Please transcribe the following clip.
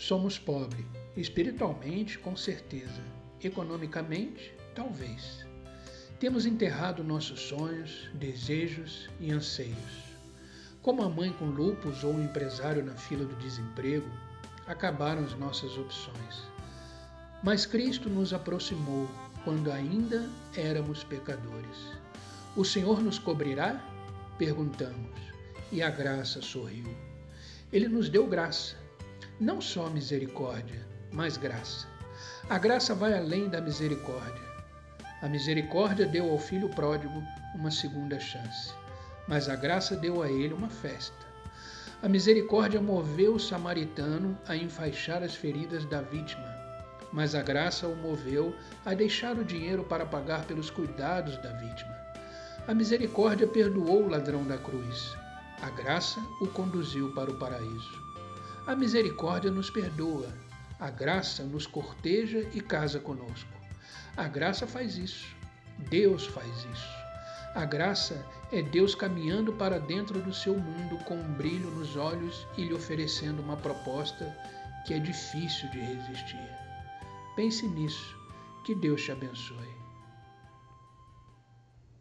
Somos pobres, espiritualmente, com certeza, economicamente, talvez. Temos enterrado nossos sonhos, desejos e anseios. Como a mãe com lupus ou o empresário na fila do desemprego, acabaram as nossas opções. Mas Cristo nos aproximou quando ainda éramos pecadores. O Senhor nos cobrirá? Perguntamos, e a graça sorriu. Ele nos deu graça, não só misericórdia, mas graça. A graça vai além da misericórdia. A misericórdia deu ao filho pródigo uma segunda chance, mas a graça deu a ele uma festa. A misericórdia moveu o samaritano a enfaixar as feridas da vítima, mas a graça o moveu a deixar o dinheiro para pagar pelos cuidados da vítima. A misericórdia perdoou o ladrão da cruz. A graça o conduziu para o paraíso. A misericórdia nos perdoa. A graça nos corteja e casa conosco. A graça faz isso. Deus faz isso. A graça é Deus caminhando para dentro do seu mundo com um brilho nos olhos e lhe oferecendo uma proposta que é difícil de resistir. Pense nisso. Que Deus te abençoe.